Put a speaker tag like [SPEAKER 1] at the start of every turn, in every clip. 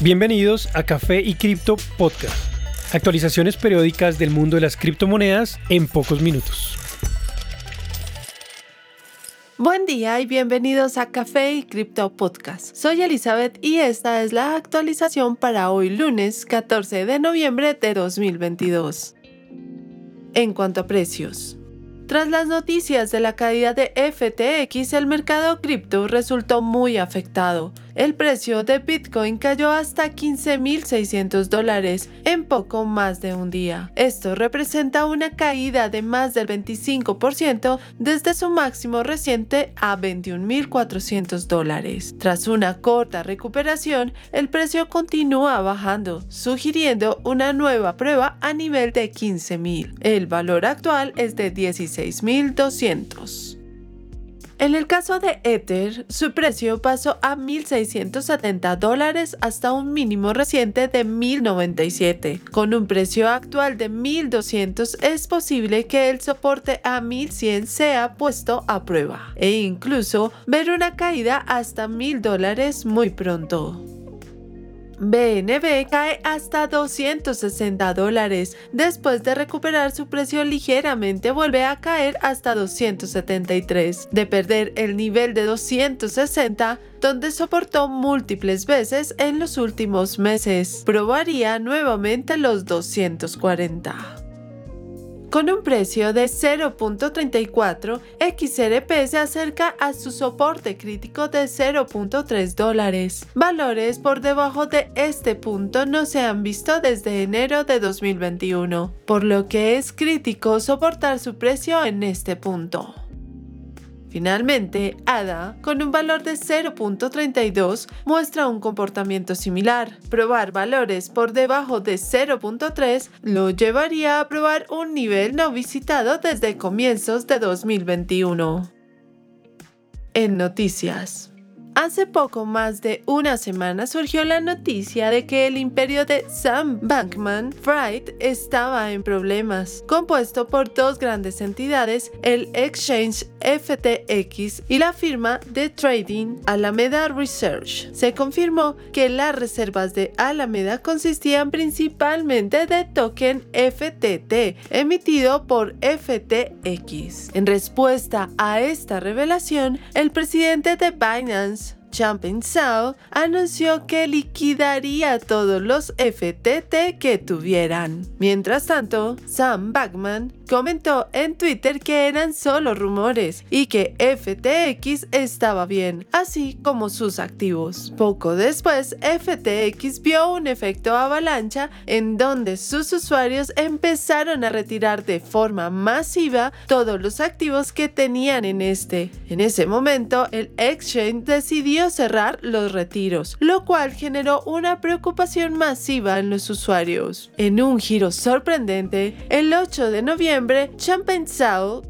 [SPEAKER 1] Bienvenidos a Café y Cripto Podcast. Actualizaciones periódicas del mundo de las criptomonedas en pocos minutos.
[SPEAKER 2] Buen día y bienvenidos a Café y Cripto Podcast. Soy Elizabeth y esta es la actualización para hoy lunes 14 de noviembre de 2022. En cuanto a precios. Tras las noticias de la caída de FTX, el mercado cripto resultó muy afectado el precio de Bitcoin cayó hasta 15.600 dólares en poco más de un día. Esto representa una caída de más del 25% desde su máximo reciente a 21.400 dólares. Tras una corta recuperación, el precio continúa bajando, sugiriendo una nueva prueba a nivel de 15.000. El valor actual es de 16.200. En el caso de Ether, su precio pasó a 1.670 dólares hasta un mínimo reciente de 1.097. Con un precio actual de 1.200 es posible que el soporte a 1.100 sea puesto a prueba e incluso ver una caída hasta 1.000 dólares muy pronto. BNB cae hasta 260 dólares. Después de recuperar su precio ligeramente, vuelve a caer hasta 273. De perder el nivel de 260, donde soportó múltiples veces en los últimos meses, probaría nuevamente los 240. Con un precio de 0.34, XRP se acerca a su soporte crítico de 0.3 dólares. Valores por debajo de este punto no se han visto desde enero de 2021, por lo que es crítico soportar su precio en este punto. Finalmente, ADA, con un valor de 0.32, muestra un comportamiento similar. Probar valores por debajo de 0.3 lo llevaría a probar un nivel no visitado desde comienzos de 2021. En noticias. Hace poco más de una semana surgió la noticia de que el imperio de Sam Bankman Fried estaba en problemas, compuesto por dos grandes entidades, el exchange FTX y la firma de trading Alameda Research. Se confirmó que las reservas de Alameda consistían principalmente de token FTT emitido por FTX. En respuesta a esta revelación, el presidente de Binance Jumping South anunció que liquidaría todos los FTT que tuvieran. Mientras tanto, Sam Backman comentó en Twitter que eran solo rumores y que FTX estaba bien, así como sus activos. Poco después, FTX vio un efecto avalancha en donde sus usuarios empezaron a retirar de forma masiva todos los activos que tenían en este. En ese momento, el exchange decidió cerrar los retiros, lo cual generó una preocupación masiva en los usuarios. En un giro sorprendente, el 8 de noviembre, Champagne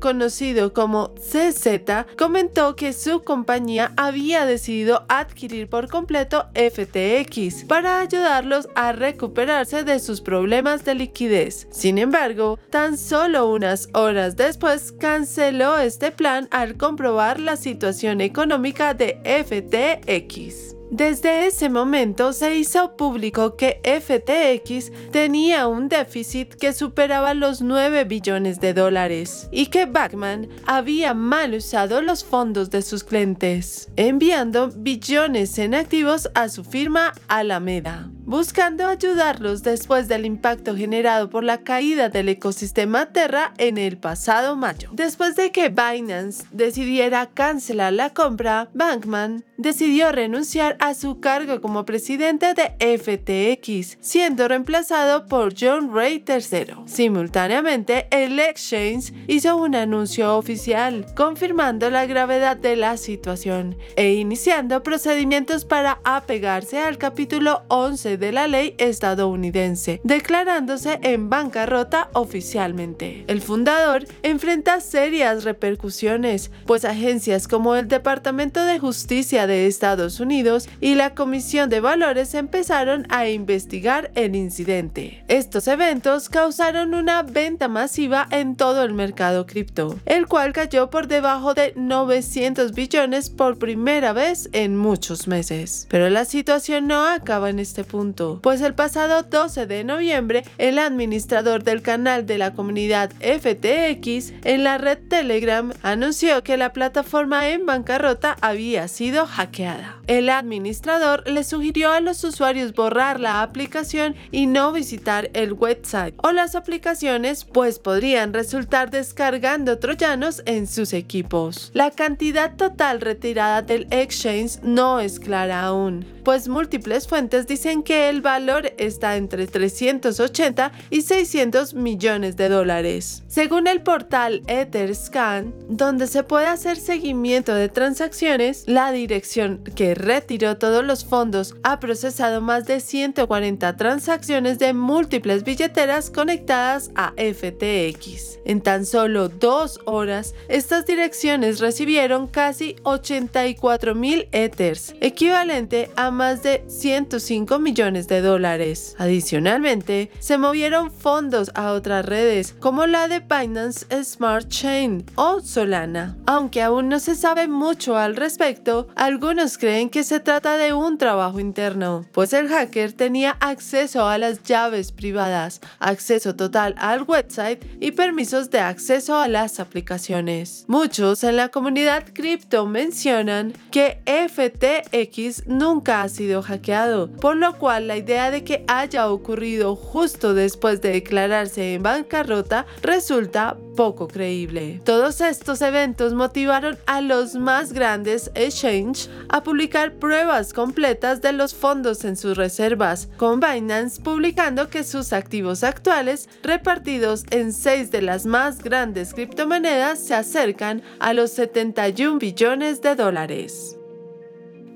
[SPEAKER 2] conocido como CZ, comentó que su compañía había decidido adquirir por completo FTX para ayudarlos a recuperarse de sus problemas de liquidez. Sin embargo, tan solo unas horas después canceló este plan al comprobar la situación económica de FTX. Desde ese momento se hizo público que FTX tenía un déficit que superaba los 9 billones de dólares y que Backman había mal usado los fondos de sus clientes, enviando billones en activos a su firma Alameda buscando ayudarlos después del impacto generado por la caída del ecosistema Terra en el pasado mayo. Después de que Binance decidiera cancelar la compra, Bankman decidió renunciar a su cargo como presidente de FTX, siendo reemplazado por John Ray III. Simultáneamente, el exchange hizo un anuncio oficial confirmando la gravedad de la situación e iniciando procedimientos para apegarse al capítulo 11 de la ley estadounidense, declarándose en bancarrota oficialmente. El fundador enfrenta serias repercusiones, pues agencias como el Departamento de Justicia de Estados Unidos y la Comisión de Valores empezaron a investigar el incidente. Estos eventos causaron una venta masiva en todo el mercado cripto, el cual cayó por debajo de 900 billones por primera vez en muchos meses. Pero la situación no acaba en este punto, pues el pasado 12 de noviembre el administrador del canal de la comunidad FTX en la red Telegram anunció que la plataforma en bancarrota había sido hackeada. El administrador le sugirió a los usuarios borrar la aplicación y no visitar el website o las aplicaciones pues podrían resultar descargando troyanos en sus equipos. La cantidad total retirada del exchange no es clara aún, pues múltiples fuentes dicen que el valor está entre 380 y 600 millones de dólares. Según el portal Etherscan, donde se puede hacer seguimiento de transacciones, la dirección que retiró todos los fondos ha procesado más de 140 transacciones de múltiples billeteras conectadas a FTX. En tan solo dos horas, estas direcciones recibieron casi 84 mil Ethers, equivalente a más de 105 millones de dólares. Adicionalmente, se movieron fondos a otras redes como la de Binance Smart Chain o Solana. Aunque aún no se sabe mucho al respecto, algunos creen que se trata de un trabajo interno, pues el hacker tenía acceso a las llaves privadas, acceso total al website y permisos de acceso a las aplicaciones. Muchos en la comunidad cripto mencionan que FTX nunca sido hackeado, por lo cual la idea de que haya ocurrido justo después de declararse en bancarrota resulta poco creíble. Todos estos eventos motivaron a los más grandes exchange a publicar pruebas completas de los fondos en sus reservas, con Binance publicando que sus activos actuales, repartidos en seis de las más grandes criptomonedas, se acercan a los 71 billones de dólares.